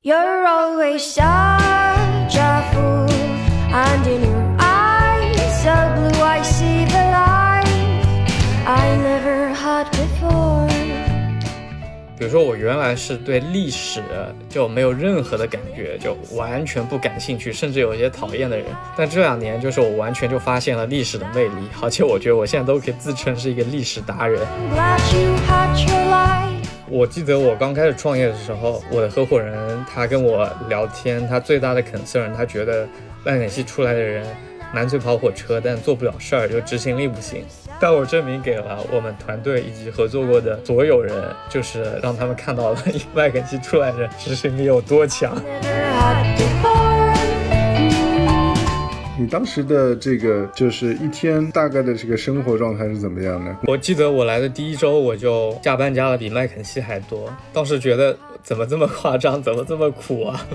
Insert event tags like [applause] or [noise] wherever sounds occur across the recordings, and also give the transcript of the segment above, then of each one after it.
You're always such a fool, and in your eyes so blue I see the light I never had before. 比如说，我原来是对历史就没有任何的感觉，就完全不感兴趣，甚至有一些讨厌的人。但这两年，就是我完全就发现了历史的魅力，而且我觉得我现在都可以自称是一个历史达人。I'm glad you had your light. 我记得我刚开始创业的时候，我的合伙人他跟我聊天，他最大的 concern，他觉得麦肯锡出来的人满嘴跑火车，但做不了事儿，就执行力不行。但我证明给了我们团队以及合作过的所有人，就是让他们看到了麦肯锡出来的人执行力有多强。你当时的这个就是一天大概的这个生活状态是怎么样的？我记得我来的第一周，我就加班加的比麦肯锡还多，当时觉得怎么这么夸张，怎么这么苦啊？[laughs]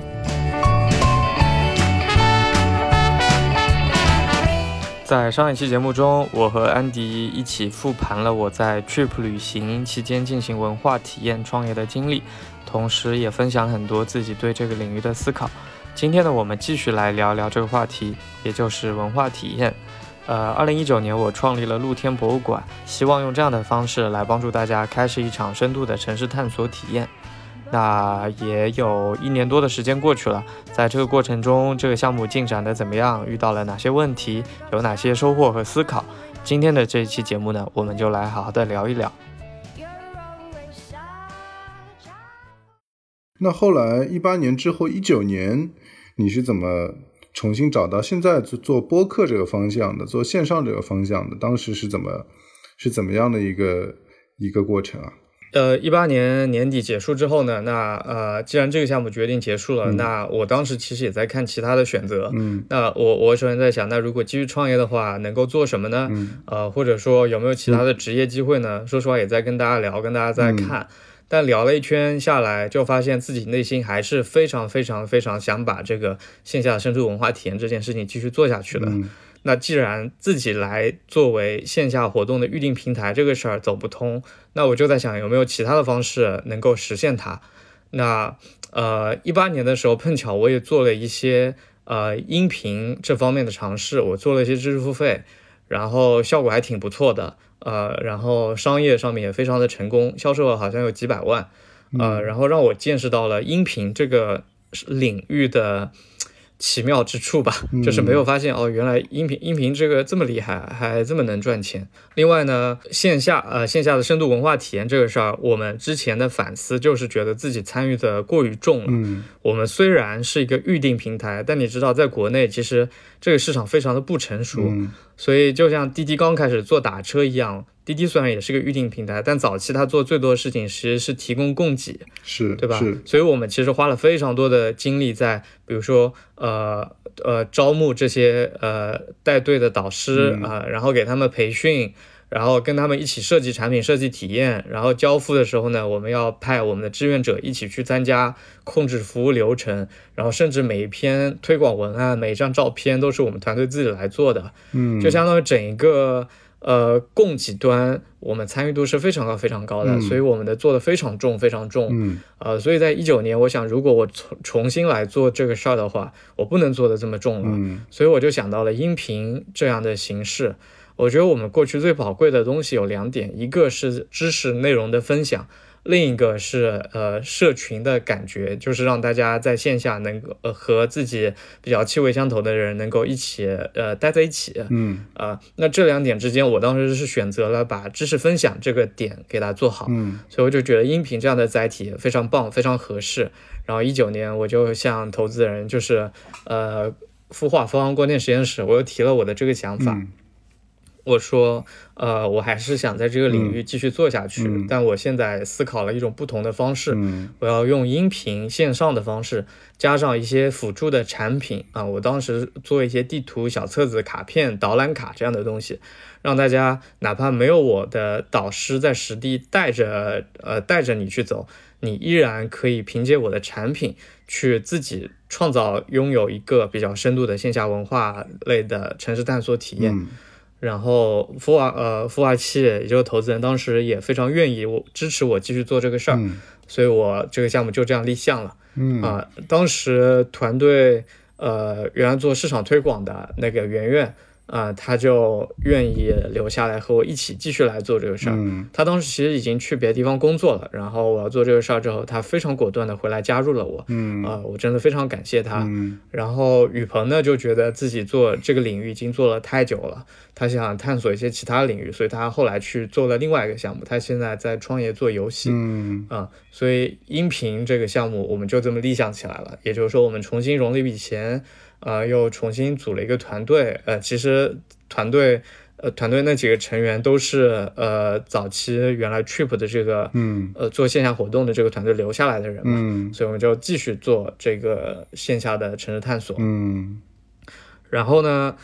在上一期节目中，我和安迪一起复盘了我在 Trip 旅行期间进行文化体验创业的经历，同时也分享很多自己对这个领域的思考。今天呢，我们继续来聊聊这个话题，也就是文化体验。呃，二零一九年我创立了露天博物馆，希望用这样的方式来帮助大家开始一场深度的城市探索体验。那也有一年多的时间过去了，在这个过程中，这个项目进展的怎么样？遇到了哪些问题？有哪些收获和思考？今天的这一期节目呢，我们就来好好的聊一聊。那后来一八年之后，一九年你是怎么重新找到现在做做播客这个方向的，做线上这个方向的？当时是怎么是怎么样的一个一个过程啊？呃，一八年年底结束之后呢，那呃，既然这个项目决定结束了，那我当时其实也在看其他的选择。嗯那我我首先在想，那如果继续创业的话，能够做什么呢？嗯呃，或者说有没有其他的职业机会呢？说实话，也在跟大家聊，跟大家在看。但聊了一圈下来，就发现自己内心还是非常非常非常想把这个线下深度文化体验这件事情继续做下去的。嗯那既然自己来作为线下活动的预定平台这个事儿走不通，那我就在想有没有其他的方式能够实现它。那呃，一八年的时候碰巧我也做了一些呃音频这方面的尝试，我做了一些知识付费，然后效果还挺不错的，呃，然后商业上面也非常的成功，销售额好像有几百万，呃，然后让我见识到了音频这个领域的奇妙之处吧，就是没有发现哦，原来音频音频这个这么厉害，还这么能赚钱。另外呢，线下呃线下的深度文化体验这个事儿，我们之前的反思就是觉得自己参与的过于重了。嗯我们虽然是一个预定平台，但你知道，在国内其实这个市场非常的不成熟，嗯所以就像滴滴刚开始做打车一样，滴滴虽然也是个预定平台，但早期它做最多的事情其实是提供供给，是对吧？是所以我们其实花了非常多的精力在，比如说呃呃招募这些呃带队的导师嗯啊、然后给他们培训。然后跟他们一起设计产品、设计体验，然后交付的时候呢，我们要派我们的志愿者一起去参加，控制服务流程，然后甚至每一篇推广文案、每一张照片都是我们团队自己来做的。嗯就相当于整一个呃供给端，我们参与度是非常高、非常高的，嗯所以我们的做的非常重、非常重。嗯呃，所以在一九年，我想如果我重重新来做这个事儿的话，我不能做的这么重了，嗯所以我就想到了音频这样的形式。我觉得我们过去最宝贵的东西有两点，一个是知识内容的分享。另一个是呃社群的感觉，就是让大家在线下能够呃和自己比较气味相投的人能够一起呃待在一起，嗯啊，那这两点之间，我当时是选择了把知识分享这个点给它做好，嗯所以我就觉得音频这样的载体非常棒，非常合适。然后一九年我就向投资人，就是呃孵化方光电实验室，我又提了我的这个想法，嗯我说呃我还是想在这个领域继续做下去，嗯但我现在思考了一种不同的方式，嗯我要用音频线上的方式，加上一些辅助的产品啊。我当时做一些地图、小册子、卡片、导览卡这样的东西，让大家哪怕没有我的导师在实地带着，呃，带着你去走，你依然可以凭借我的产品去自己创造拥有一个比较深度的线下文化类的城市探索体验。嗯然后孵化呃孵化器，也就是投资人，当时也非常愿意我支持我继续做这个事儿。嗯所以我这个项目就这样立项了。嗯啊，当时团队呃，原来做市场推广的那个圆圆啊，他就愿意留下来和我一起继续来做这个事儿。嗯他当时其实已经去别的地方工作了，然后我要做这个事儿之后，他非常果断的回来加入了我。嗯啊、我真的非常感谢他。嗯然后雨鹏呢，就觉得自己做这个领域已经做了太久了，他想探索一些其他领域，所以他后来去做了另外一个项目，他现在在创业做游戏。嗯啊、所以音频这个项目我们就这么立项起来了。也就是说，我们重新融了一笔钱，呃，又重新组了一个团队。呃，其实团队，呃，团队那几个成员都是呃早期原来 Trip 的这个嗯呃做线下活动的这个团队留下来的人嘛。嗯所以我们就继续做这个线下的城市探索。嗯然后呢，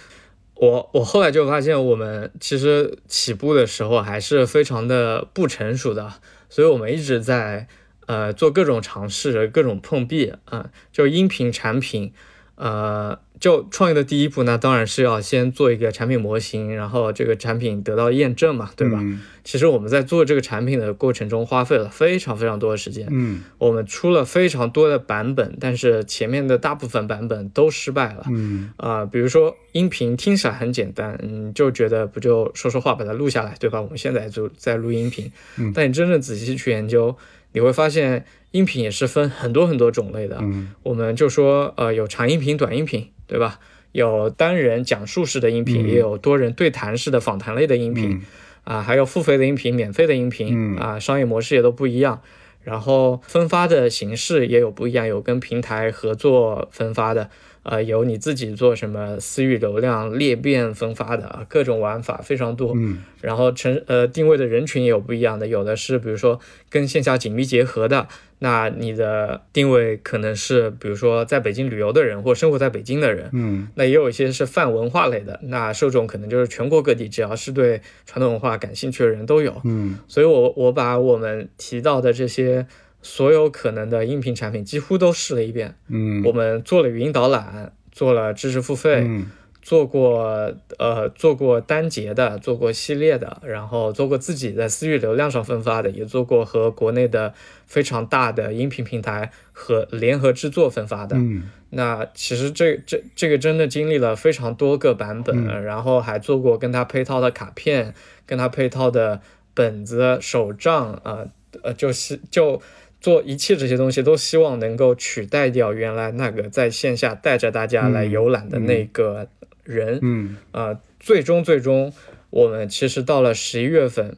我我后来就发现，我们其实起步的时候还是非常的不成熟的，所以我们一直在呃做各种尝试、各种碰壁啊、就音频产品，呃，就创业的第一步呢，当然是要先做一个产品模型，然后这个产品得到验证嘛，对吧？嗯其实我们在做这个产品的过程中，花费了非常非常多的时间，嗯我们出了非常多的版本，但是前面的大部分版本都失败了。嗯啊、比如说音频听起来很简单，嗯，就觉得不就说说话把它录下来，对吧？我们现在就在录音频，嗯但你真正仔细去研究，你会发现音频也是分很多很多种类的。嗯我们就说，呃，有长音频、短音频，对吧？有单人讲述式的音频，嗯也有多人对谈式的访谈类的音频。嗯啊，还有付费的音频、免费的音嗯频，啊，商业模式也都不一样。然后分发的形式也有不一样，有跟平台合作分发的，呃，有你自己做什么私域流量裂变分发的，啊各种玩法非常多。嗯然后成呃定位的人群也有不一样的，有的是比如说跟线下紧密结合的，那你的定位可能是比如说在北京旅游的人或生活在北京的人，嗯那也有一些是泛文化类的，那受众可能就是全国各地，只要是对传统文化感兴趣的人都有。嗯所以我我把我们提到的这些所有可能的音频产品几乎都试了一遍。嗯我们做了语音导览，做了知识付费，嗯做过呃做过单节的，做过系列的，然后做过自己在私域流量上分发的，也做过和国内的非常大的音频平台和联合制作分发的。嗯那其实这这这个真的经历了非常多个版本，嗯然后还做过跟它配套的卡片，跟它配套的本子、手账啊，呃，就是就做一切这些东西，都希望能够取代掉原来那个在线下带着大家来游览的那个人。嗯呃，最终最终，我们其实到了十一月份，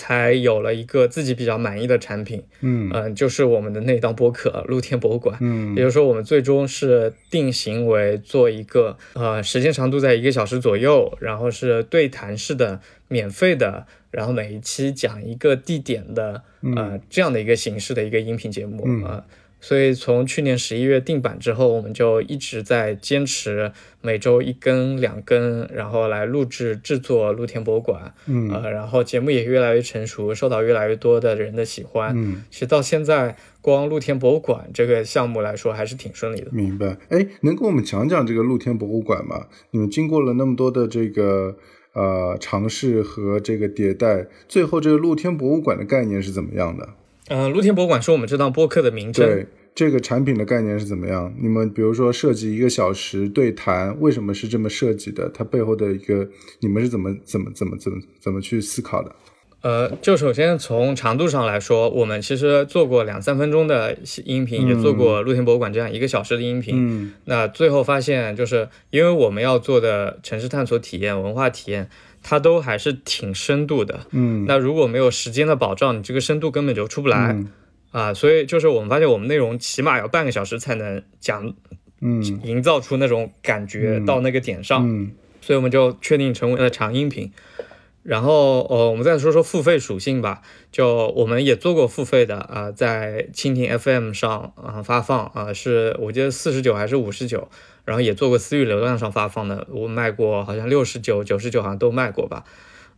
才有了一个自己比较满意的产品。嗯。嗯、就是我们的那档播客《露天博物馆》。嗯。也就是说，我们最终是定型为做一个呃时间长度在一个小时左右，然后是对谈式的、免费的，然后每一期讲一个地点的呃这样的一个形式的一个音频节目。嗯。啊、呃所以从去年十一月定版之后，我们就一直在坚持每周一更、两更，然后来录制制作露天博物馆。嗯呃，然后节目也越来越成熟，受到越来越多的人的喜欢。嗯，其实到现在，光露天博物馆这个项目来说，还是挺顺利的。明白。哎，能跟我们讲讲这个露天博物馆吗？你们经过了那么多的这个呃尝试和这个迭代，最后这个露天博物馆的概念是怎么样的？嗯、露天博物馆是我们这档播客的名称。对。这个产品的概念是怎么样？你们比如说设计一个小时对谈，为什么是这么设计的？它背后的一个你们是怎么怎么怎么怎么怎么去思考的？呃，就首先从长度上来说，我们其实做过两三分钟的音频，也做过露天博物馆这样一个小时的音频。嗯那最后发现，就是因为我们要做的城市探索体验、文化体验，它都还是挺深度的。嗯那如果没有时间的保障，你这个深度根本就出不来。嗯啊，所以就是我们发现，我们内容起码要半个小时才能讲，嗯营造出那种感觉到那个点上，嗯所以我们就确定成为了长音频。然后呃，我们再说说付费属性吧。就我们也做过付费的啊、在蜻蜓 FM 上啊、发放啊、是我记得四十九还是五十九，然后也做过私域流量上发放的，我卖过好像六十九、九十九好像都卖过吧。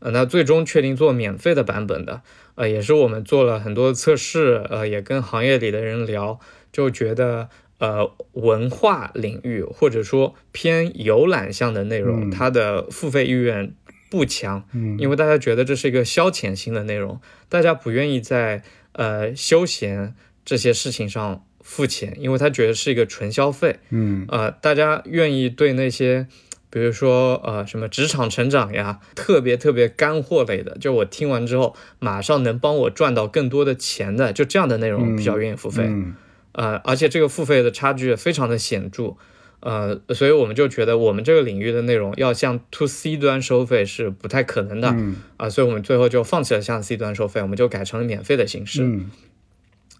呃，那最终确定做免费的版本的，呃，也是我们做了很多测试，呃，也跟行业里的人聊，就觉得呃文化领域或者说偏游览向的内容，嗯它的付费意愿不强，嗯因为大家觉得这是一个消遣性的内容，大家不愿意在呃休闲这些事情上付钱，因为他觉得是一个纯消费。嗯呃，大家愿意对那些，比如说呃什么职场成长呀，特别特别干货类的，就我听完之后马上能帮我赚到更多的钱的，就这样的内容比较愿意付费。嗯呃，而且这个付费的差距非常的显著。呃，所以我们就觉得我们这个领域的内容要向 to C 端收费是不太可能的啊、嗯所以我们最后就放弃了向 C 端收费，我们就改成了免费的形式。嗯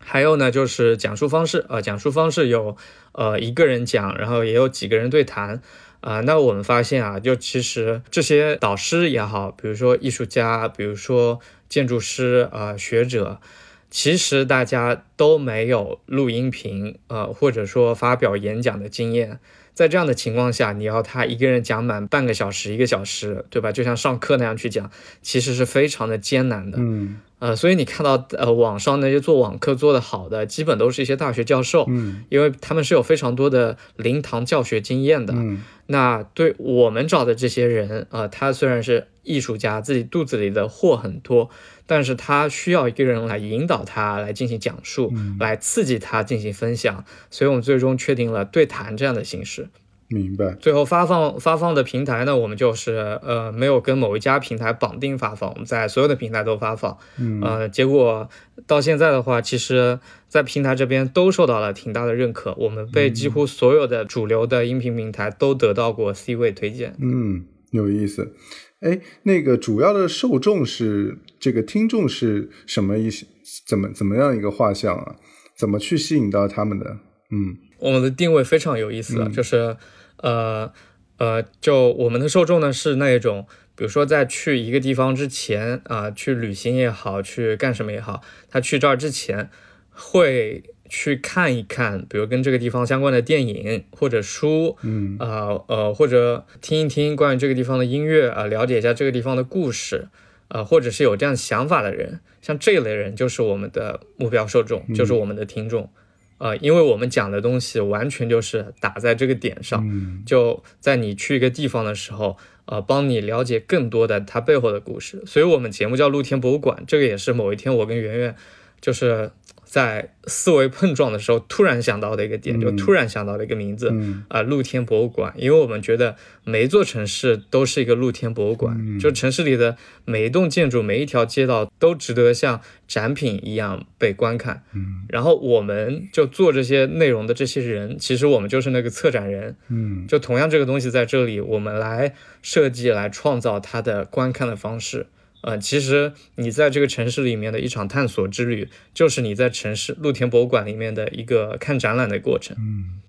还有呢，就是讲述方式，呃，讲述方式有呃一个人讲，然后也有几个人对谈，啊、那我们发现啊，就其实这些导师也好，比如说艺术家，比如说建筑师啊、学者，其实大家都没有录音频，呃，或者说发表演讲的经验。在这样的情况下，你要他一个人讲满半个小时、一个小时，对吧？就像上课那样去讲，其实是非常的艰难的。嗯呃，所以你看到呃网上那些做网课做得好的，基本都是一些大学教授，嗯因为他们是有非常多的临堂教学经验的。嗯那对我们找的这些人，呃，他虽然是艺术家，自己肚子里的货很多，但是他需要一个人来引导他来进行讲述，来刺激他进行分享，所以我们最终确定了对谈这样的形式。明白。最后发放发放的平台呢，我们就是呃没有跟某一家平台绑定发放，我们在所有的平台都发放。嗯呃，结果到现在的话，其实，在平台这边都受到了挺大的认可，我们被几乎所有的主流的音频平台都得到过 C 位推荐。嗯，有意思。哎，那个主要的受众是这个听众是什么意思？怎么怎么样一个画像啊？怎么去吸引到他们的？嗯我们的定位非常有意思的，就是呃呃，就我们的受众呢是那一种，比如说在去一个地方之前啊、去旅行也好，去干什么也好，他去这儿之前会去看一看，比如跟这个地方相关的电影或者书，嗯呃呃，或者听一听关于这个地方的音乐啊、了解一下这个地方的故事，呃，或者是有这样想法的人，像这一类人就是我们的目标受众，就是我们的听众。呃，因为我们讲的东西完全就是打在这个点上，嗯就在你去一个地方的时候，呃，帮你了解更多的它背后的故事。所以我们节目叫露天博物馆，这个也是某一天我跟圆圆就是在思维碰撞的时候突然想到的一个点，就突然想到了一个名字，嗯。啊、露天博物馆，因为我们觉得每一座城市都是一个露天博物馆，嗯。就城市里的每一栋建筑、每一条街道都值得像展品一样被观看。嗯。然后我们就做这些内容的这些人，其实我们就是那个策展人，嗯。就同样这个东西在这里，我们来设计、来创造它的观看的方式。呃，其实你在这个城市里面的一场探索之旅，就是你在城市露天博物馆里面的一个看展览的过程。嗯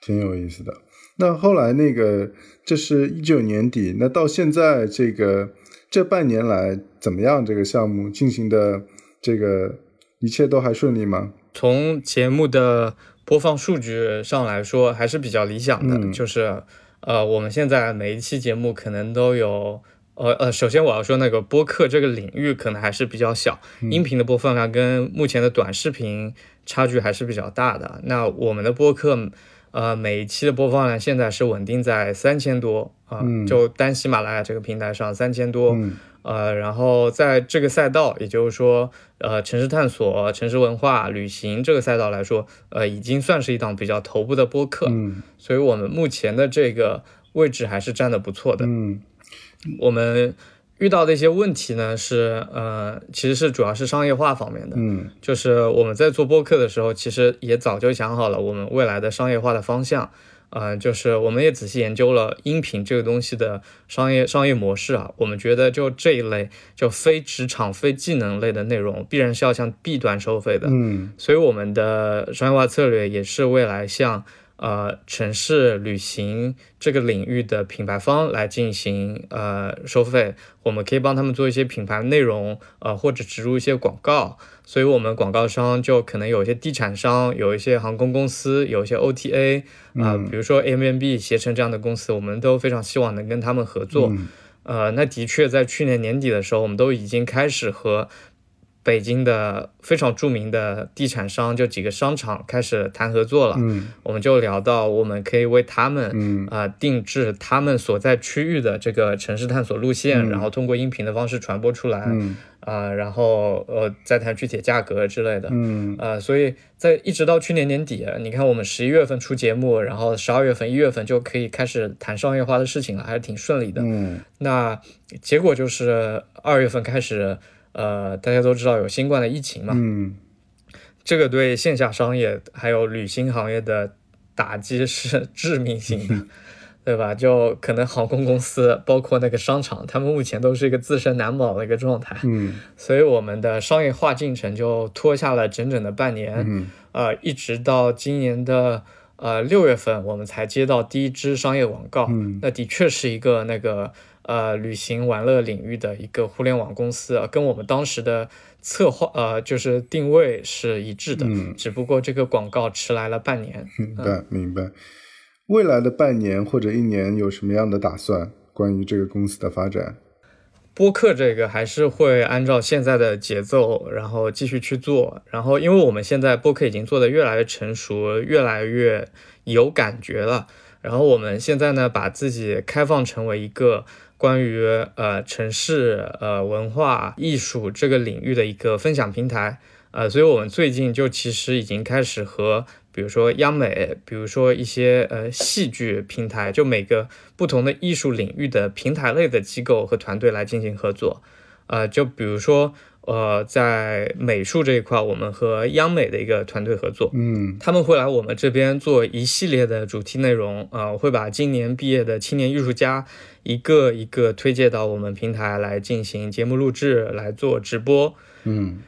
挺有意思的。那后来那个，这是一九年底，那到现在这个这半年来怎么样？这个项目进行的这个一切都还顺利吗？从节目的播放数据上来说，还是比较理想的。嗯就是呃，我们现在每一期节目可能都有。呃呃，首先我要说，那个播客这个领域可能还是比较小，音频的播放量跟目前的短视频差距还是比较大的。那我们的播客，呃，每一期的播放量现在是稳定在三千多啊、嗯就单喜马拉雅这个平台上三千多。嗯呃，然后在这个赛道，也就是说，呃，城市探索、城市文化、旅行这个赛道来说，呃，已经算是一档比较头部的播客，嗯所以我们目前的这个位置还是占的不错的。嗯我们遇到的一些问题呢，是呃，其实是主要是商业化方面的，嗯就是我们在做播客的时候，其实也早就想好了我们未来的商业化的方向。呃，就是我们也仔细研究了音频这个东西的商业商业模式啊，我们觉得就这一类就非职场、非技能类的内容，必然是要向 B 端收费的。嗯所以我们的商业化策略也是未来向呃城市旅行这个领域的品牌方来进行呃收费，我们可以帮他们做一些品牌内容，呃或者植入一些广告。所以我们广告商就可能有一些地产商，有一些航空公司，有一些 OTA 啊、嗯比如说 Airbnb、携程这样的公司，我们都非常希望能跟他们合作。嗯呃，那的确在去年年底的时候，我们都已经开始和北京的非常著名的地产商，就几个商场开始谈合作了。嗯我们就聊到，我们可以为他们嗯啊、定制他们所在区域的这个城市探索路线，嗯然后通过音频的方式传播出来。嗯啊、然后呃再谈具体价格之类的。嗯呃，所以在一直到去年年底，你看我们十一月份出节目，然后十二月份、一月份就可以开始谈商业化的事情了，还是挺顺利的。嗯那结果就是二月份开始，呃，大家都知道有新冠的疫情嘛，嗯。这个对线下商业还有旅行行业的打击是致命性的，[laughs] 对吧？就可能航空公司，包括那个商场，他们目前都是一个自身难保的一个状态，嗯。所以我们的商业化进程就拖下了整整的半年，嗯。呃，一直到今年的呃六月份，我们才接到第一支商业广告。嗯。那的确是一个那个呃旅行玩乐领域的一个互联网公司，啊跟我们当时的策划呃就是定位是一致的，嗯只不过这个广告迟来了半年。明白明白。未来的半年或者一年有什么样的打算？关于这个公司的发展？播客这个还是会按照现在的节奏，然后继续去做。然后，因为我们现在播客已经做得越来越成熟，越来越有感觉了。然后我们现在呢，把自己开放成为一个关于呃城市、呃文化艺术这个领域的一个分享平台。呃，所以我们最近就其实已经开始和比如说央美，比如说一些呃戏剧平台，就每个不同的艺术领域的平台类的机构和团队来进行合作。呃，就比如说呃，在美术这一块，我们和央美的一个团队合作，嗯他们会来我们这边做一系列的主题内容，呃，我会把今年毕业的青年艺术家一个一个推介到我们平台来进行节目录制，来做直播，嗯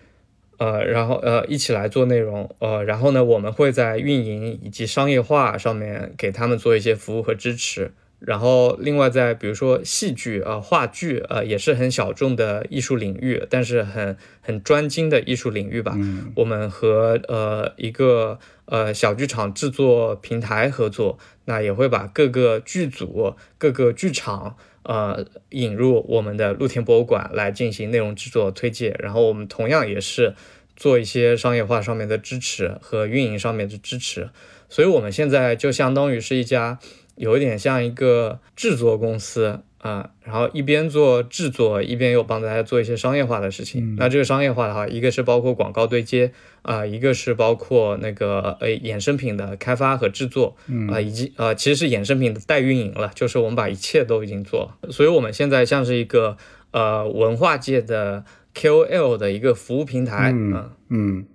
呃，然后呃一起来做内容，呃，然后呢，我们会在运营以及商业化上面给他们做一些服务和支持。然后另外在比如说戏剧啊、呃、话剧呃也是很小众的艺术领域，但是很很专精的艺术领域吧。嗯我们和呃一个呃小剧场制作平台合作，那也会把各个剧组、各个剧场呃引入我们的露天博物馆来进行内容制作推介，然后我们同样也是做一些商业化上面的支持和运营上面的支持，所以我们现在就相当于是一家有一点像一个制作公司。啊、然后一边做制作，一边又帮大家做一些商业化的事情。嗯那这个商业化的话，一个是包括广告对接，啊、一个是包括那个呃衍生品的开发和制作，啊、以及呃其实是衍生品的代运营了，就是我们把一切都已经做了。所以我们现在像是一个呃文化界的 KOL 的一个服务平台，啊嗯嗯，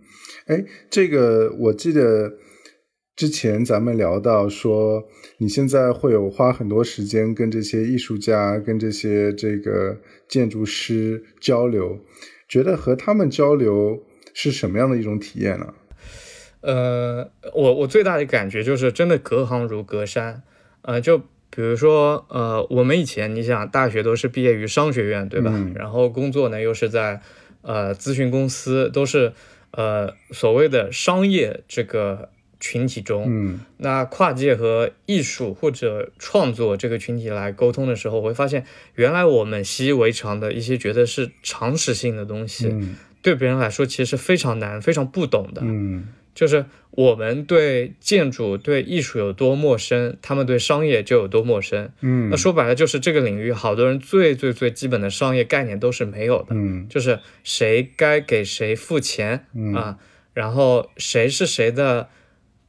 哎，这个我记得之前咱们聊到说，你现在会有花很多时间跟这些艺术家、跟这些这个建筑师交流，觉得和他们交流是什么样的一种体验呢？呃，我我最大的感觉就是真的隔行如隔山，呃，就比如说，呃，我们以前你想大学都是毕业于商学院，对吧？嗯然后工作呢又是在呃咨询公司，都是呃所谓的商业这个群体中，嗯。那跨界和艺术或者创作这个群体来沟通的时候，我会发现，原来我们习以为常的一些觉得是常识性的东西，嗯。对别人来说其实是非常难、非常不懂的。嗯。就是我们对建筑、对艺术有多陌生，他们对商业就有多陌生。嗯。那说白了，就是这个领域，好多人最最最基本的商业概念都是没有的，嗯。就是谁该给谁付钱嗯。啊，然后谁是谁的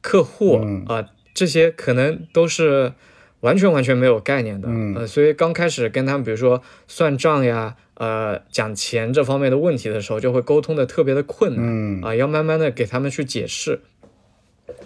客户嗯啊，这些可能都是完全完全没有概念的。嗯呃，所以刚开始跟他们，比如说算账呀，呃，讲钱这方面的问题的时候，就会沟通的特别的困难。嗯啊，要慢慢的给他们去解释。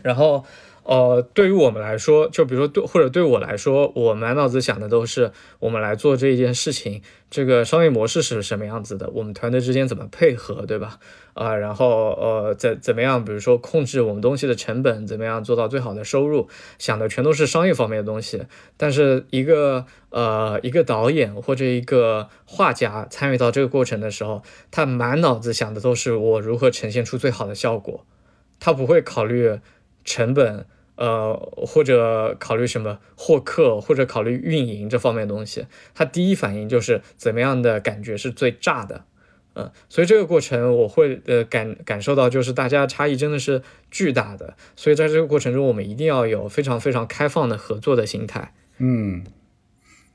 然后，呃，对于我们来说，就比如说对或者对我来说，我满脑子想的都是我们来做这一件事情，这个商业模式是什么样子的，我们团队之间怎么配合，对吧？啊、然后呃，怎怎么样，比如说控制我们东西的成本，怎么样做到最好的收入，想的全都是商业方面的东西。但是一个呃一个导演或者一个画家参与到这个过程的时候，他满脑子想的都是我如何呈现出最好的效果，他不会考虑成本。呃，或者考虑什么获客，或者考虑运营这方面的东西，他第一反应就是怎么样的感觉是最炸的，嗯，所以这个过程我会呃感感受到，就是大家差异真的是巨大的，所以在这个过程中，我们一定要有非常非常开放的合作的心态，嗯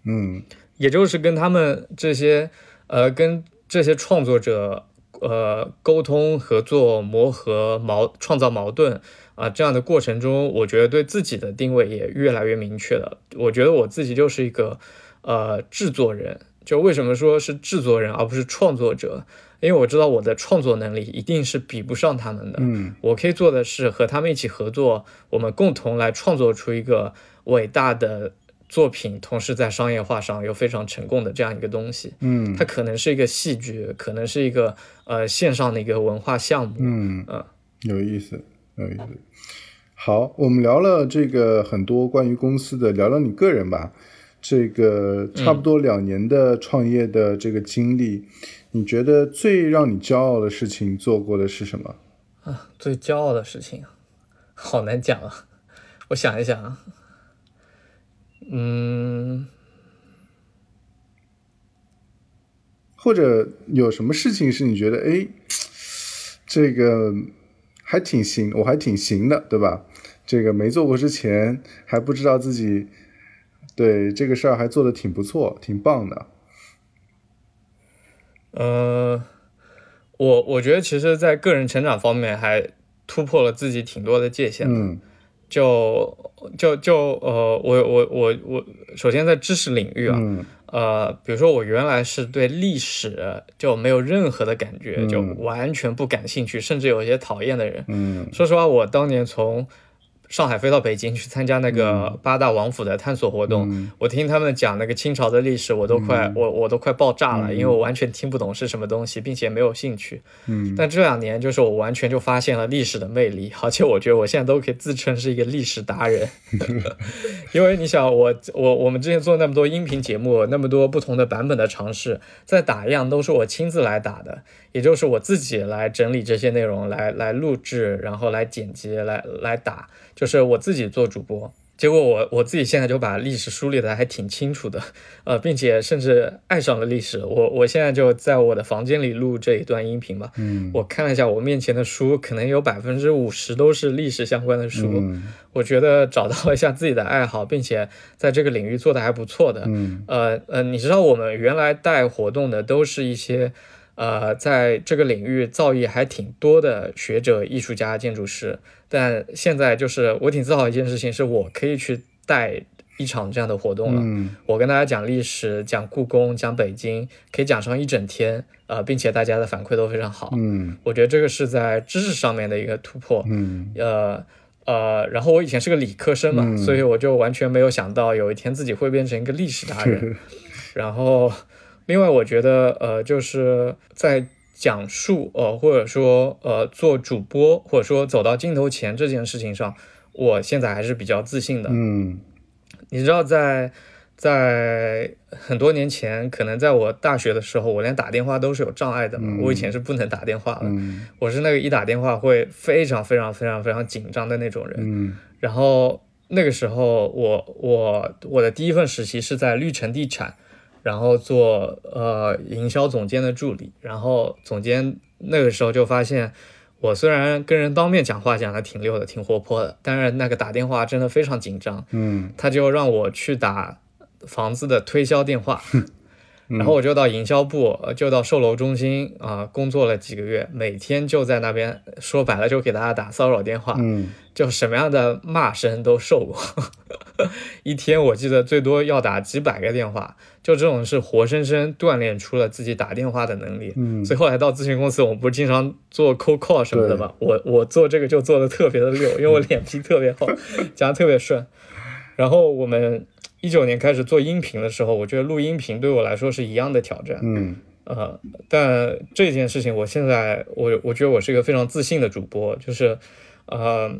嗯。也就是跟他们这些呃跟这些创作者呃沟通、合作、磨合、矛创造矛盾啊、这样的过程中，我觉得对自己的定位也越来越明确了。我觉得我自己就是一个呃制作人，就为什么说是制作人而不是创作者？因为我知道我的创作能力一定是比不上他们的。嗯我可以做的是和他们一起合作，我们共同来创作出一个伟大的作品，同时在商业化上又非常成功的这样一个东西。嗯它可能是一个戏剧，可能是一个呃线上的一个文化项目。嗯嗯，有意思，有意思。好，我们聊了这个很多关于公司的，聊聊你个人吧。这个差不多两年的创业的这个经历，你觉得最让你骄傲的事情做过的是什么？啊最骄傲的事情，好难讲啊。我想一想啊，嗯，或者有什么事情是你觉得，哎，这个还挺行，我还挺行的，对吧？这个没做过之前还不知道自己对这个事儿还做的挺不错，挺棒的。呃，我我觉得其实，在个人成长方面还突破了自己挺多的界限的。嗯就就就呃，我我我我，首先在知识领域啊，嗯呃，比如说我原来是对历史就没有任何的感觉，就嗯完全不感兴趣，甚至有一些讨厌的人。嗯说实话，我当年从上海飞到北京去参加那个八大王府的探索活动，嗯。我听他们讲那个清朝的历史，我都快、我我都快爆炸了，因为我完全听不懂是什么东西，并且没有兴趣。嗯。但这两年，就是我完全就发现了历史的魅力，而且我觉得我现在都可以自称是一个历史达人，[laughs] 因为你想，我我我们之前做那么多音频节目，那么多不同的版本的尝试，在打样都是我亲自来打的，也就是我自己来整理这些内容，来来录制，然后来剪辑，来来打，就是我自己做主播。结果我我自己现在就把历史梳理的还挺清楚的，呃，并且甚至爱上了历史。我我现在就在我的房间里录这一段音频吧。嗯我看了一下我面前的书，可能有百分之五十都是历史相关的书。嗯我觉得找到了一下自己的爱好，并且在这个领域做的还不错的。嗯呃呃，你知道我们原来带活动的都是一些呃在这个领域造诣还挺多的学者、艺术家、建筑师，但现在就是我挺自豪一件事情，是我可以去带一场这样的活动了。嗯我跟大家讲历史，讲故宫，讲北京，可以讲上一整天，呃，并且大家的反馈都非常好。嗯我觉得这个是在知识上面的一个突破。嗯呃呃，然后我以前是个理科生嘛，嗯所以我就完全没有想到有一天自己会变成一个历史达人。然后，另外我觉得呃，就是在讲述呃，或者说呃做主播，或者说走到镜头前这件事情上，我现在还是比较自信的。嗯你知道在，在很多年前，可能在我大学的时候，我连打电话都是有障碍的嘛。嗯我以前是不能打电话的，嗯我是那个一打电话会非常非常非常非常紧张的那种人。嗯然后那个时候我，我我的第一份实习是在绿城地产，然后做呃营销总监的助理。然后总监那个时候就发现，我虽然跟人当面讲话讲的挺溜的，挺活泼的，但是那个打电话真的非常紧张。嗯他就让我去打房子的推销电话，然后我就到营销部，呃就到售楼中心啊、工作了几个月，每天就在那边，说白了就给大家打骚扰电话，嗯就什么样的骂声都受过，[laughs] 一天我记得最多要打几百个电话，就这种是活生生锻炼出了自己打电话的能力。嗯所以后来到咨询公司，我们不是经常做 cold call 什么的嘛，我我做这个就做的特别的溜，因为我脸皮特别厚，[laughs] 讲的特别顺。然后我们一九年开始做音频的时候，我觉得录音频对我来说是一样的挑战。嗯呃，但这件事情，我现在我我觉得我是一个非常自信的主播，就是呃，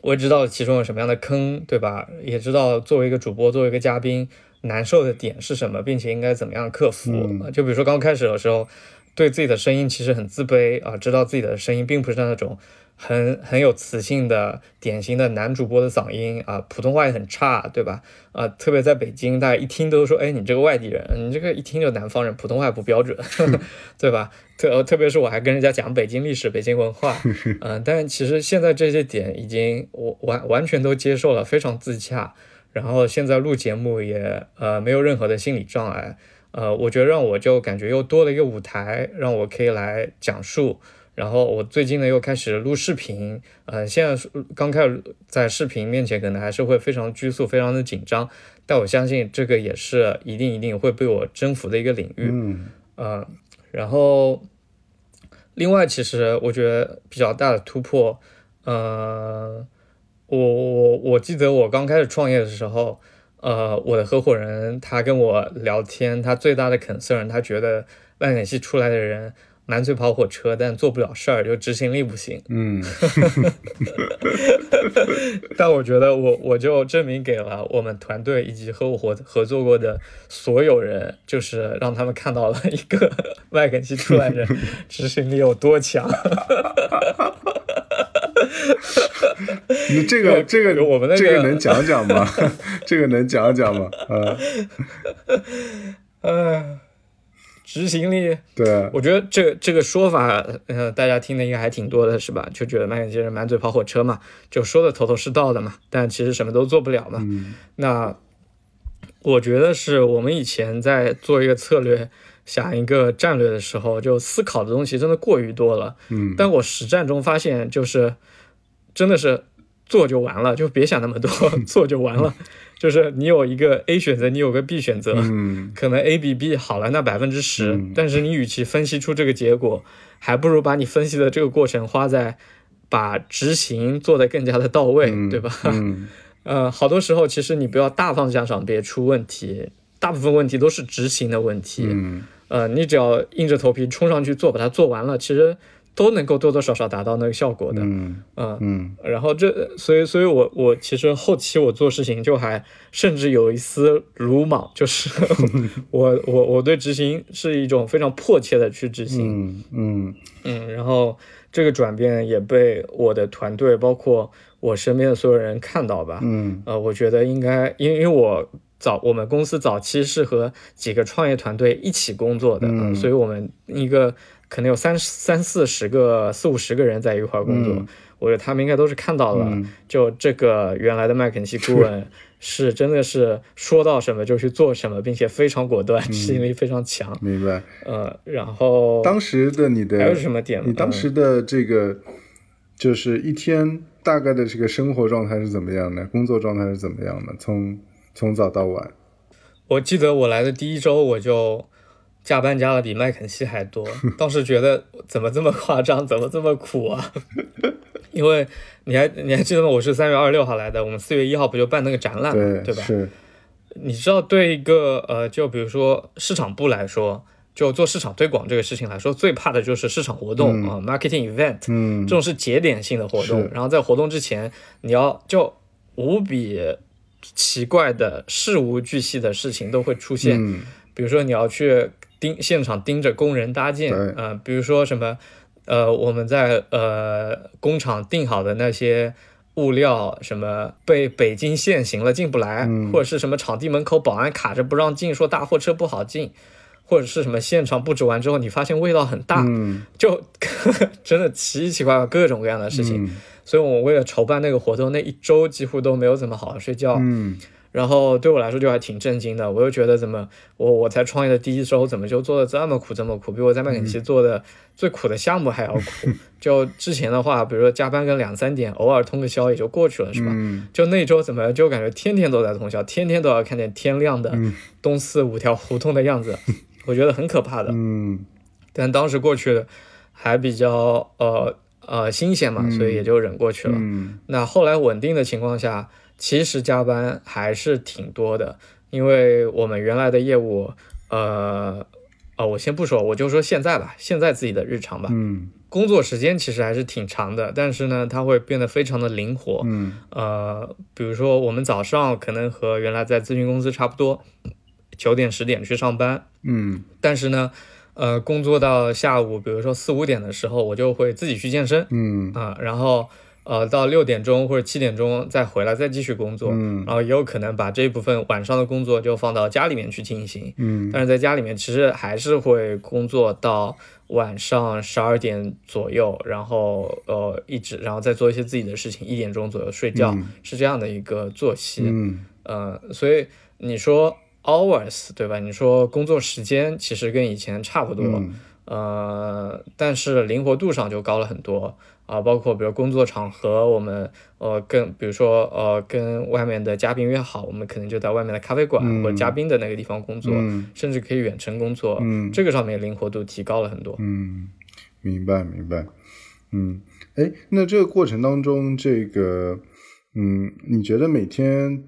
我也知道其中有什么样的坑，对吧？也知道作为一个主播，作为一个嘉宾，难受的点是什么，并且应该怎么样克服。就比如说刚开始的时候，对自己的声音其实很自卑啊、知道自己的声音并不是那种很很有磁性的典型的男主播的嗓音啊，普通话也很差，对吧？啊，特别在北京，大家一听都说，哎，你这个外地人，你这个一听就南方人，普通话不标准，[laughs] 对吧？特特别是我还跟人家讲北京历史、北京文化，嗯，[laughs] 但其实现在这些点已经我完完全都接受了，非常自洽。然后现在录节目也呃没有任何的心理障碍，呃，我觉得让我就感觉又多了一个舞台，让我可以来讲述。然后我最近呢又开始录视频，呃，现在刚开始在视频面前可能还是会非常拘束，非常的紧张，但我相信这个也是一定一定会被我征服的一个领域，嗯呃，然后另外其实我觉得比较大的突破，呃，我我我记得我刚开始创业的时候，呃，我的合伙人他跟我聊天，他最大的 concern，他觉得万肯系出来的人。满嘴跑火车，但做不了事儿，就执行力不行。嗯 [laughs] 但我觉得我我就证明给了我们团队以及和我合合作过的所有人，就是让他们看到了一个麦肯锡出来人 [laughs] 执行力有多强。你 [laughs] 这个这个我们那个这个能讲讲吗？这个能讲讲吗？啊，嗯，执行力，对啊，我觉得这这个说法，呃，大家听的应该还挺多的，是吧？就觉得麦肯锡人满嘴跑火车嘛，就说的头头是道的嘛，但其实什么都做不了嘛。嗯那我觉得是我们以前在做一个策略、想一个战略的时候，就思考的东西真的过于多了。嗯，但我实战中发现，就是真的是做就完了，就别想那么多，[laughs] 做就完了。就是你有一个 A 选择，你有个 B 选择，嗯 [laughs] 可能 A 比 B 好了那百分之十嗯，但是你与其分析出这个结果，还不如把你分析的这个过程花在把执行做得更加的到位，嗯对吧？嗯 [laughs] 呃，好多时候其实你不要大方向上别出问题，大部分问题都是执行的问题。嗯呃，你只要硬着头皮冲上去做，把它做完了，其实都能够多多少少达到那个效果的。嗯嗯嗯。然后这，所以，所以我我其实后期我做事情就还甚至有一丝鲁莽，就是 [laughs] 我我我对执行是一种非常迫切的去执行，嗯嗯。嗯，然后这个转变也被我的团队，包括我身边的所有人看到吧，嗯。呃，我觉得应该，因为因为我早我们公司早期是和几个创业团队一起工作的，嗯。所以我们一个可能有三三四十个、四五十个人在一块儿工作，嗯我觉得他们应该都是看到了，嗯就这个原来的麦肯锡顾问 [laughs] 是真的是说到什么就去做什么，并且非常果断，执行力非常强，明白。呃，然后当时的你的还有什么点？你当嗯时的这个就是一天大概的这个生活状态是怎么样的？工作状态是怎么样的？从从早到晚。我记得我来的第一周我就加班加的比麦肯锡还多，[laughs] 当时觉得怎么这么夸张，[laughs] 怎么这么苦啊？[laughs] 因为你还你还记得吗？我是三月二十六号来的，我们四月一号不就办那个展览嘛，对，对吧？是，你知道，对一个呃，就比如说市场部来说，就做市场推广这个事情来说，最怕的就是市场活动啊、m a r k e t i n g event，嗯这种是节点性的活动。然后在活动之前，你要就无比奇怪的事无巨细的事情都会出现，嗯比如说你要去盯现场盯着工人搭建，对呃，比如说什么，呃，我们在呃工厂定好的那些物料，什么被北京限行了进不来，嗯或者是什么场地门口保安卡着不让进，说大货车不好进，或者是什么现场布置完之后你发现味道很大，嗯就 [laughs] 真的奇奇怪怪各种各样的事情。嗯所以我为了筹办那个活动，那一周几乎都没有怎么好好睡觉。嗯然后对我来说就还挺震惊的，我又觉得怎么我我才创业的第一周，怎么就做的这么苦这么苦，比我在麦肯锡做的最苦的项目还要苦。[laughs] 就之前的话，比如说加班个两三点，偶尔通个宵也就过去了，是吧？嗯就那周怎么就感觉天天都在通宵，天天都要看见天亮的嗯东四五条胡同的样子，[laughs] 我觉得很可怕的。嗯但当时过去的还比较呃呃新鲜嘛，所以也就忍过去了。嗯那后来稳定的情况下，其实加班还是挺多的，因为我们原来的业务，呃，啊，我先不说，我就说现在吧，现在自己的日常吧，嗯。工作时间其实还是挺长的，但是呢，它会变得非常的灵活，嗯。呃，比如说我们早上可能和原来在咨询公司差不多，九点十点去上班，嗯。但是呢，呃，工作到下午，比如说四五点的时候，我就会自己去健身，嗯。啊，然后呃到六点钟或者七点钟再回来再继续工作，嗯然后也有可能把这一部分晚上的工作就放到家里面去进行，嗯但是在家里面其实还是会工作到晚上十二点左右，然后呃一直然后再做一些自己的事情，一点钟左右睡觉，嗯是这样的一个作息。嗯呃，所以你说 hours 对吧？你说工作时间其实跟以前差不多，嗯呃，但是灵活度上就高了很多啊、包括比如工作场合，我们呃跟比如说呃跟外面的嘉宾约好，我们可能就在外面的咖啡馆、嗯或者嘉宾的那个地方工作，嗯甚至可以远程工作，嗯这个上面灵活度提高了很多。嗯，明白明白。嗯，哎，那这个过程当中，这个嗯，你觉得每天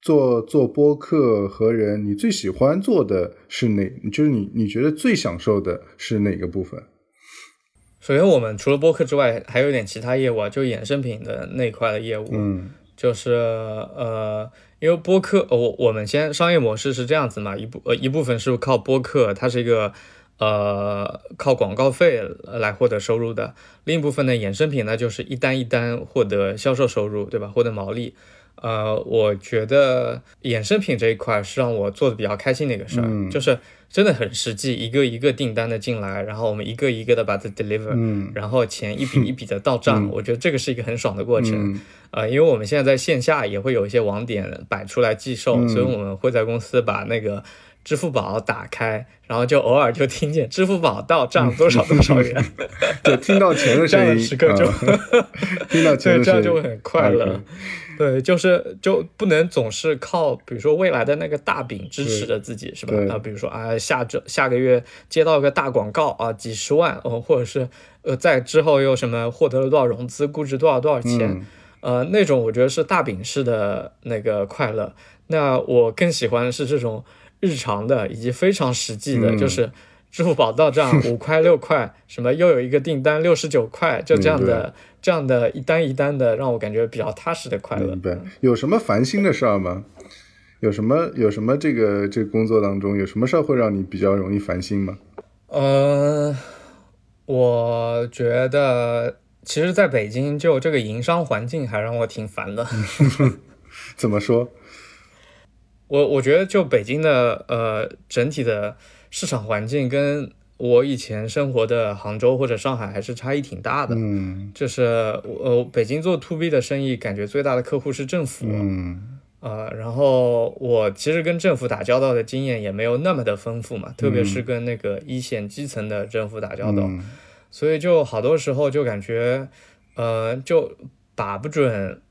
做做播客和人，你最喜欢做的是哪？就是你你觉得最享受的是哪个部分？首先，我们除了播客之外，还有一点其他业务啊，就衍生品的那块的业务。嗯就是呃，因为播客，呃我我们先商业模式是这样子嘛，一部呃一部分是靠播客，它是一个呃靠广告费来获得收入的，另一部分呢衍生品呢就是一单一单获得销售收入，对吧？获得毛利。呃，我觉得衍生品这一块是让我做的比较开心的一个事儿，嗯就是真的很实际，一个一个订单的进来，然后我们一个一个的把它 deliver，、嗯然后钱一笔 [laughs] 一笔的到账，我觉得这个是一个很爽的过程。嗯呃，因为我们现在在线下也会有一些网点摆出来寄售，嗯所以我们会在公司把那个支付宝打开，然后就偶尔就听见支付宝到账多少多少元，[laughs] 对，听到钱的这样声音，的时刻就啊 [laughs] 听到钱，的声音，这样就会很快乐。对，就是就不能总是靠，比如说未来的那个大饼支持着自己，是吧？对啊，比如说啊，下周下个月接到个大广告啊，几十万哦，或者是呃，在之后又什么获得了多少融资，估值多少多少钱，嗯呃，那种我觉得是大饼式的那个快乐。那我更喜欢的是这种日常的以及非常实际的，嗯就是支付宝到账 [laughs] 五块六块，什么又有一个订单六十九块，就这样的、这样的一单一单的，让我感觉比较踏实的快乐明。白。有什么烦心的事儿吗？有什么有什么这个这个工作当中有什么事儿会让你比较容易烦心吗？呃，我觉得其实在北京就这个营商环境还让我挺烦的。[laughs] 怎么说？我我觉得就北京的呃整体的市场环境跟我以前生活的杭州或者上海还是差异挺大的。嗯就是呃北京做 to B 的生意，感觉最大的客户是政府。嗯呃，然后我其实跟政府打交道的经验也没有那么的丰富嘛，特别是跟那个一线基层的政府打交道，嗯所以就好多时候就感觉，呃，就把不准，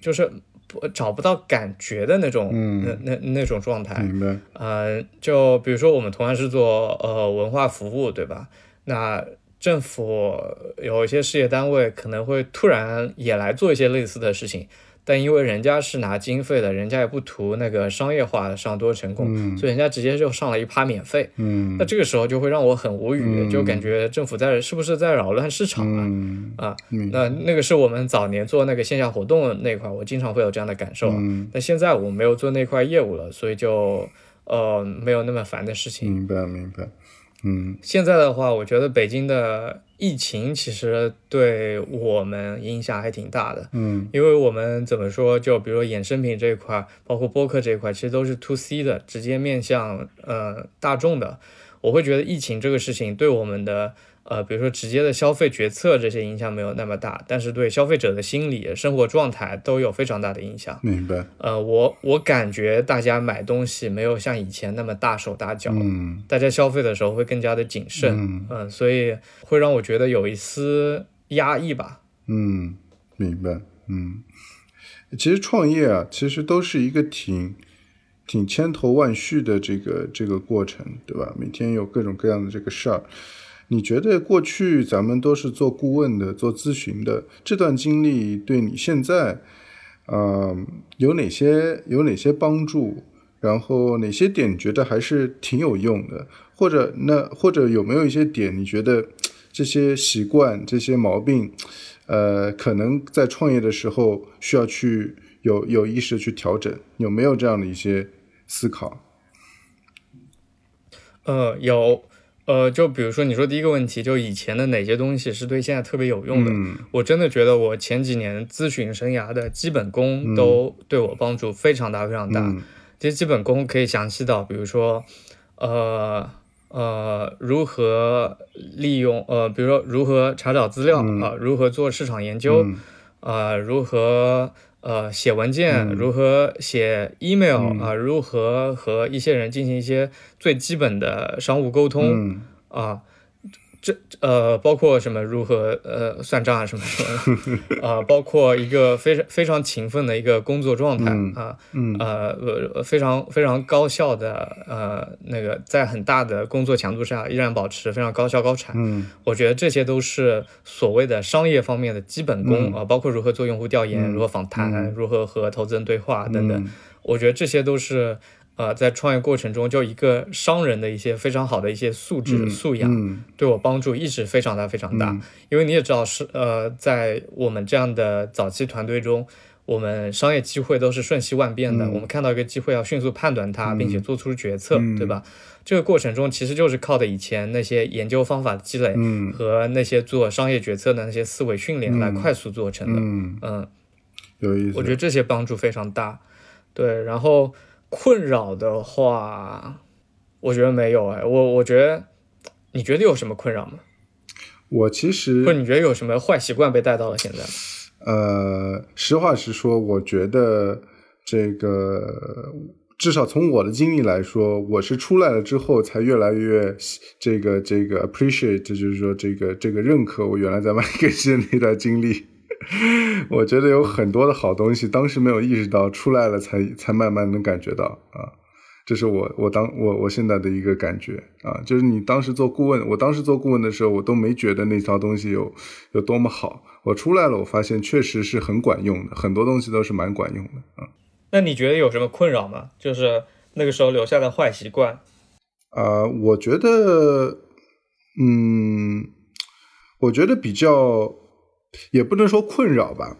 就是不找不到感觉的那种，嗯那那那种状态。明白。呃，就比如说我们同样是做呃文化服务，对吧？那政府有一些事业单位可能会突然也来做一些类似的事情，但因为人家是拿经费的，人家也不图那个商业化上多成功，嗯所以人家直接就上了一趴免费。嗯那这个时候就会让我很无语，嗯就感觉政府在是不是在扰乱市场啊？嗯啊，那那个是我们早年做那个线下活动那块，我经常会有这样的感受啊。嗯但现在我没有做那块业务了，所以就呃没有那么烦的事情。明白明白。嗯。现在的话，我觉得北京的疫情其实对我们影响还挺大的，嗯。因为我们怎么说，就比如说衍生品这一块，包括播客这一块，其实都是 to C 的，直接面向呃大众的。我会觉得疫情这个事情对我们的呃，比如说直接的消费决策这些影响没有那么大，但是对消费者的心理、生活状态都有非常大的影响。明白。呃，我我感觉大家买东西没有像以前那么大手大脚，嗯大家消费的时候会更加的谨慎，嗯所以会让我觉得有一丝压抑吧。嗯，明白。嗯，其实创业啊，其实都是一个挺挺千头万绪的这个这个过程，对吧？每天有各种各样的这个事儿。你觉得过去咱们都是做顾问的、做咨询的，这段经历对你现在，呃，有哪些有哪些帮助？然后哪些点觉得还是挺有用的？或者那或者有没有一些点你觉得这些习惯、这些毛病，呃，可能在创业的时候需要去有有意识去调整？有没有这样的一些思考？呃，有，呃，就比如说你说第一个问题，就以前的哪些东西是对现在特别有用的？嗯我真的觉得我前几年咨询生涯的基本功都对我帮助非常大，非常大。嗯这些基本功可以详细到，比如说，呃呃，如何利用呃，比如说如何查找资料啊、嗯呃如何做市场研究，嗯呃，如何呃写文件，嗯如何写 email 啊、嗯如何和一些人进行一些最基本的商务沟通嗯啊。这呃，包括什么如何呃算账啊什么什么的，[laughs] 啊、包括一个非常非常勤奋的一个工作状态嗯啊，嗯。呃呃非常非常高效的呃那个在很大的工作强度下依然保持非常高效高产，嗯。我觉得这些都是所谓的商业方面的基本功啊、嗯包括如何做用户调研、嗯如何访谈、嗯如何和投资人对话等等。嗯我觉得这些都是呃在创业过程中就一个商人的一些非常好的一些素质、嗯素养，嗯对我帮助一直非常大非常大。嗯因为你也知道是呃在我们这样的早期团队中。我们商业机会都是瞬息万变的，嗯我们看到一个机会要迅速判断它，并且做出决策，嗯对吧？这个过程中其实就是靠的以前那些研究方法的积累，嗯和那些做商业决策的那些思维训练来嗯快速做成的。嗯，嗯，有意思。我觉得这些帮助非常大。对，然后困扰的话，我觉得没有哎，我我觉得，你觉得有什么困扰吗？我其实或者你觉得有什么坏习惯被带到了现在？呃，实话实说，我觉得这个至少从我的经历来说，我是出来了之后才越来越这个这个 appreciate，这就是说这个这个认可我原来在麦肯锡的那段经历。[laughs] 我觉得有很多的好东西，当时没有意识到，出来了才才慢慢能感觉到啊。这是我我当我我现在的一个感觉啊，就是你当时做顾问，我当时做顾问的时候，我都没觉得那套东西有有多么好。我出来了，我发现确实是很管用的，很多东西都是蛮管用的啊。那你觉得有什么困扰吗？就是那个时候留下的坏习惯。啊、我觉得，嗯，我觉得比较，也不能说困扰吧。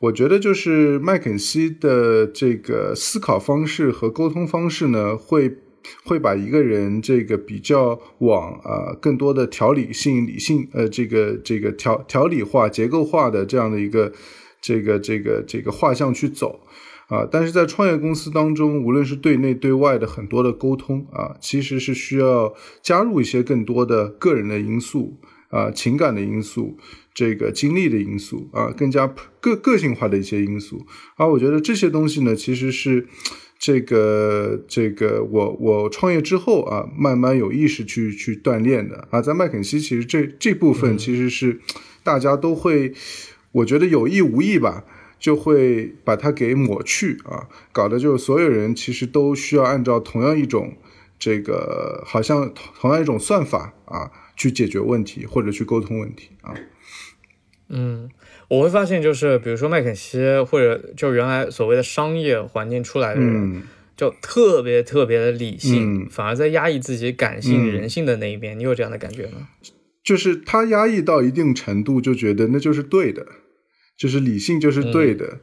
我觉得就是麦肯锡的这个思考方式和沟通方式呢，会会把一个人这个比较往啊、更多的条理性、理性呃这个这个条条理化、结构化的这样的一个这个这个这个画像去走。啊，但是在创业公司当中，无论是对内对外的很多的沟通啊，其实是需要加入一些更多的个人的因素啊、情感的因素、这个经历的因素啊，更加个个性化的一些因素。啊、我觉得这些东西呢，其实是这个这个我我创业之后啊，慢慢有意识去去锻炼的啊。在麦肯锡，其实这这部分其实是大家都会，我觉得有意无意吧。就会把它给抹去啊，搞得就是所有人其实都需要按照同样一种这个好像同样一种算法啊去解决问题或者去沟通问题啊。嗯，我会发现就是比如说麦肯锡或者就原来所谓的商业环境出来的人，嗯就特别特别的理性，嗯反而在压抑自己感性、嗯人性的那一边。你有这样的感觉吗？就是他压抑到一定程度，就觉得那就是对的，就是理性就是对的，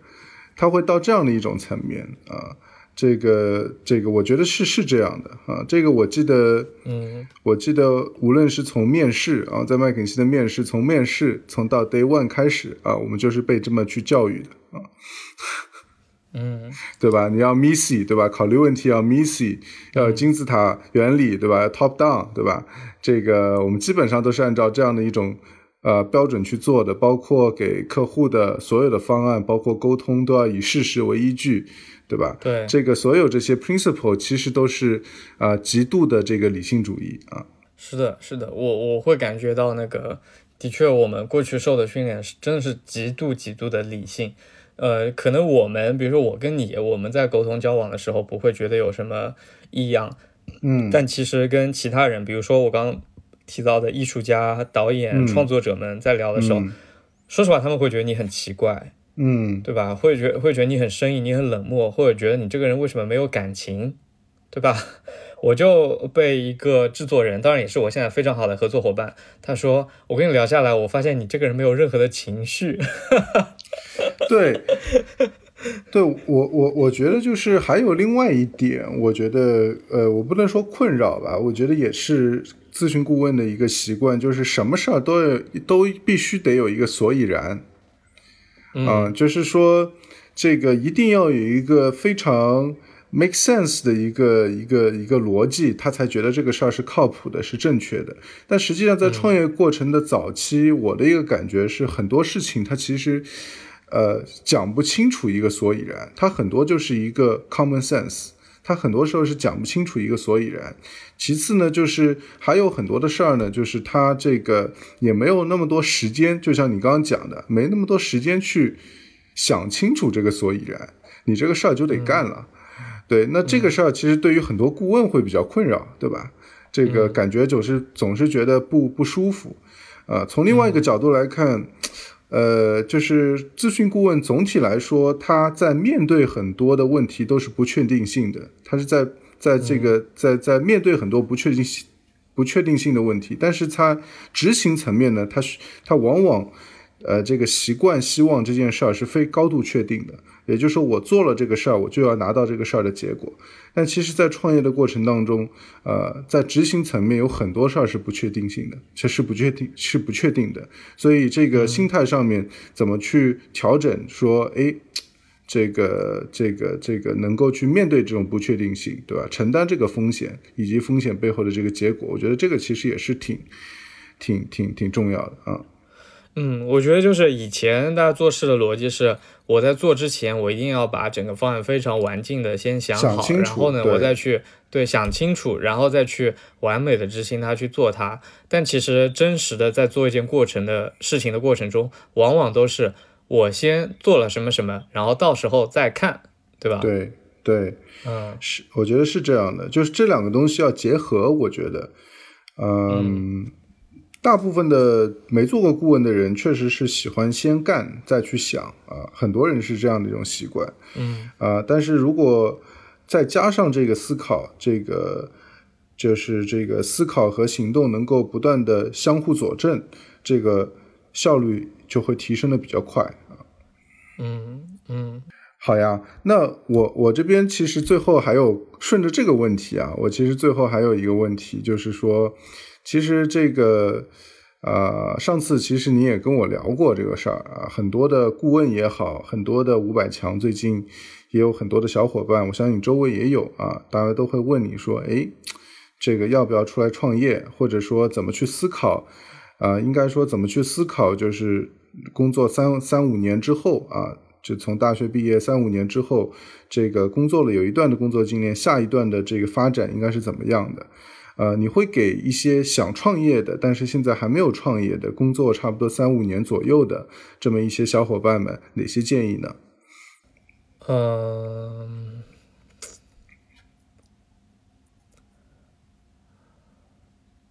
他会到这样的一种层面啊。这个这个，我觉得是是这样的啊。这个我记得，嗯我记得无论是从面试啊，在麦肯锡的面试，从面试从到 day one 开始啊，我们就是被这么去教育的啊。嗯 [laughs] 对吧？你要 Missy，对吧？考虑问题要 Missy，要金字塔原理，对吧要？Top down，对吧？这个我们基本上都是按照这样的一种呃标准去做的，包括给客户的所有的方案，包括沟通都要以事实为依据，对吧？对。这个所有这些 principle 其实都是啊、呃极度的这个理性主义啊。是的，是的，我我会感觉到那个，的确，我们过去受的训练是真的是极度极度的理性。呃，可能我们，比如说我跟你，我们在沟通交往的时候，不会觉得有什么异样，嗯。但其实跟其他人，比如说我刚刚提到的艺术家、导演、嗯。创作者们在聊的时候，嗯。说实话，他们会觉得你很奇怪，嗯对吧？会觉会觉得你很生硬，你很冷漠，或者觉得你这个人为什么没有感情，对吧？[laughs] 我就被一个制作人，当然也是我现在非常好的合作伙伴，他说：“我跟你聊下来，我发现你这个人没有任何的情绪。[laughs] 对，对我我我觉得就是还有另外一点，我觉得呃，我不能说困扰吧，我觉得也是咨询顾问的一个习惯，就是什么事儿都有都必须得有一个所以然，啊、就是说这个一定要有一个非常 make sense 的一个一个一个逻辑，他才觉得这个事儿是靠谱的，是正确的。但实际上，在创业过程的早期，我的一个感觉是，很多事情它其实呃讲不清楚一个所以然，它很多就是一个 common sense。它很多时候是讲不清楚一个所以然。其次呢，就是还有很多的事儿呢，就是他这个也没有那么多时间，就像你刚刚讲的，没那么多时间去想清楚这个所以然，你这个事儿就得干了。对，那这个事儿其实对于很多顾问会比较困扰，对吧？这个感觉总是总是觉得不不舒服。呃，从另外一个角度来看，呃，就是咨询顾问总体来说，他在面对很多的问题都是不确定性的，他是在在这个在在面对很多不确定性不确定性的问题，但是他执行层面呢，他是他往往呃这个习惯希望这件事儿是非高度确定的，也就是说我做了这个事儿，我就要拿到这个事儿的结果。但其实，在创业的过程当中，呃，在执行层面有很多事儿是不确定性的，这是不确定是不确定的。所以这个心态上面怎么去调整？说，哎，这个这个这个能够去面对这种不确定性，对吧？承担这个风险以及风险背后的这个结果，我觉得这个其实也是挺挺挺挺重要的啊。嗯，我觉得就是以前大家做事的逻辑是，我在做之前，我一定要把整个方案非常完尽的先想好，想清楚然后呢，我再去对想清楚，然后再去完美的执行它去做它。但其实真实的在做一件过程的事情的过程中，往往都是我先做了什么什么，然后到时候再看，对吧？，对对，嗯是，我觉得是这样的，就是这两个东西要结合。我觉得，嗯，大部分的没做过顾问的人，确实是喜欢先干再去想啊，很多人是这样的一种习惯。嗯啊，但是如果再加上这个思考，这个就是这个思考和行动能够不断的相互佐证，这个效率就会提升的比较快啊。嗯嗯好呀，那我我这边其实最后还有顺着这个问题啊，我其实最后还有一个问题，就是说，其实这个呃，上次其实你也跟我聊过这个事儿啊，很多的顾问也好，很多的五百强最近也有很多的小伙伴，我相信周围也有啊，大家都会问你说，诶，这个要不要出来创业，或者说怎么去思考啊、应该说怎么去思考，就是工作三三五年之后啊，就从大学毕业三五年之后，这个工作了有一段的工作经验，下一段的这个发展应该是怎么样的？呃，你会给一些想创业的，但是现在还没有创业的，工作差不多三五年左右的这么一些小伙伴们哪些建议呢？嗯。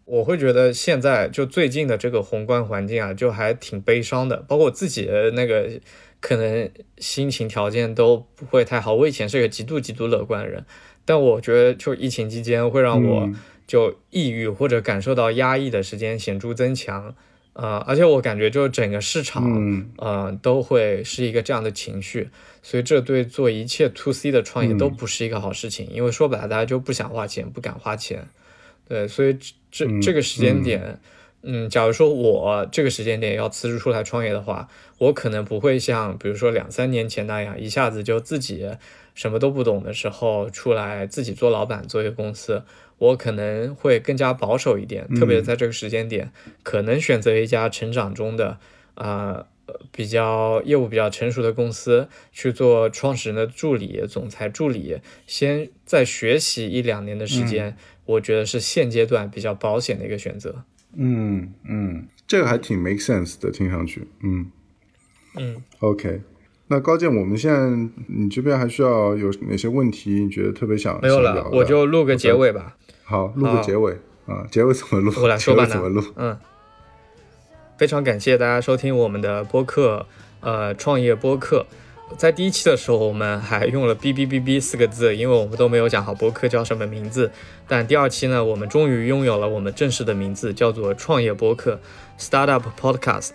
我会觉得现在就最近的这个宏观环境啊，就还挺悲伤的。包括我自己的那个可能心情条件都不会太好。我以前是个极度极度乐观的人，但我觉得就疫情期间会让我嗯就抑郁或者感受到压抑的时间显著增强。呃，而且我感觉就整个市场，嗯。呃，都会是一个这样的情绪，所以这对做一切 to C 的创业都嗯不是一个好事情，因为说白了，大家就不想花钱，不敢花钱，对，所以这这个时间点，嗯，假如说我这个时间点要辞职出来创业的话，我可能不会像比如说两三年前那样，一下子就自己什么都不懂的时候出来自己做老板做一个公司，我可能会更加保守一点，特别在这个时间点，可能选择一家成长中的啊。呃比较业务比较成熟的公司去做创始人的助理、总裁助理，先再学习一两年的时间，我觉得是现阶段比较保险的一个选择。嗯嗯，这个还挺 make sense 的，听上去，嗯嗯，，OK。那高健，我们现在你这边还需要有哪些问题？你觉得特别想没有了我就录个结尾吧。好录个结尾啊，结尾怎么录？我来说吧录？嗯，非常感谢大家收听我们的播客，呃，创业播客。在第一期的时候，我们还用了“哔哔哔哔”四个字，因为我们都没有讲好播客叫什么名字。但第二期呢，我们终于拥有了我们正式的名字，叫做“创业播客 ”（Startup Podcast）。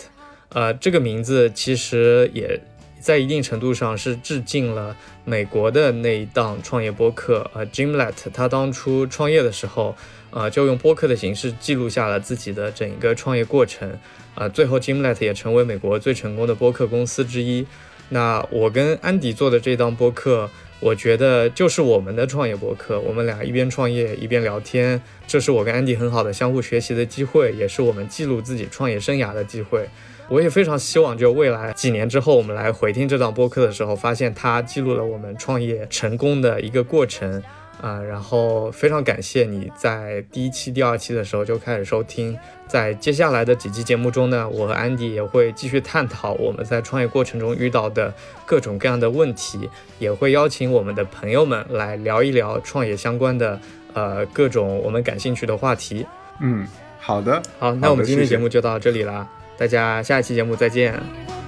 呃，这个名字其实也在一定程度上是致敬了美国的那一档创业播客，呃，Jimlet，他当初创业的时候，呃，就用播客的形式记录下了自己的整个创业过程，呃，最后 Jimlet 也成为美国最成功的播客公司之一。那我跟安迪做的这档播客。我觉得就是我们的创业播客，我们俩一边创业一边聊天，这是我跟安迪很好的相互学习的机会，也是我们记录自己创业生涯的机会。我也非常希望，就未来几年之后，我们来回听这档播客的时候，发现它记录了我们创业成功的一个过程。啊，然后非常感谢你在第一期、第二期的时候就开始收听，在接下来的几期节目中呢，我和安迪也会继续探讨我们在创业过程中遇到的各种各样的问题，也会邀请我们的朋友们来聊一聊创业相关的呃各种我们感兴趣的话题。嗯，好的，好，那我们今天节目就到这里了，大家下一期节目再见，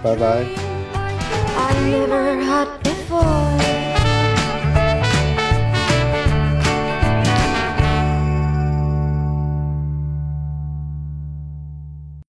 拜拜。I never had before.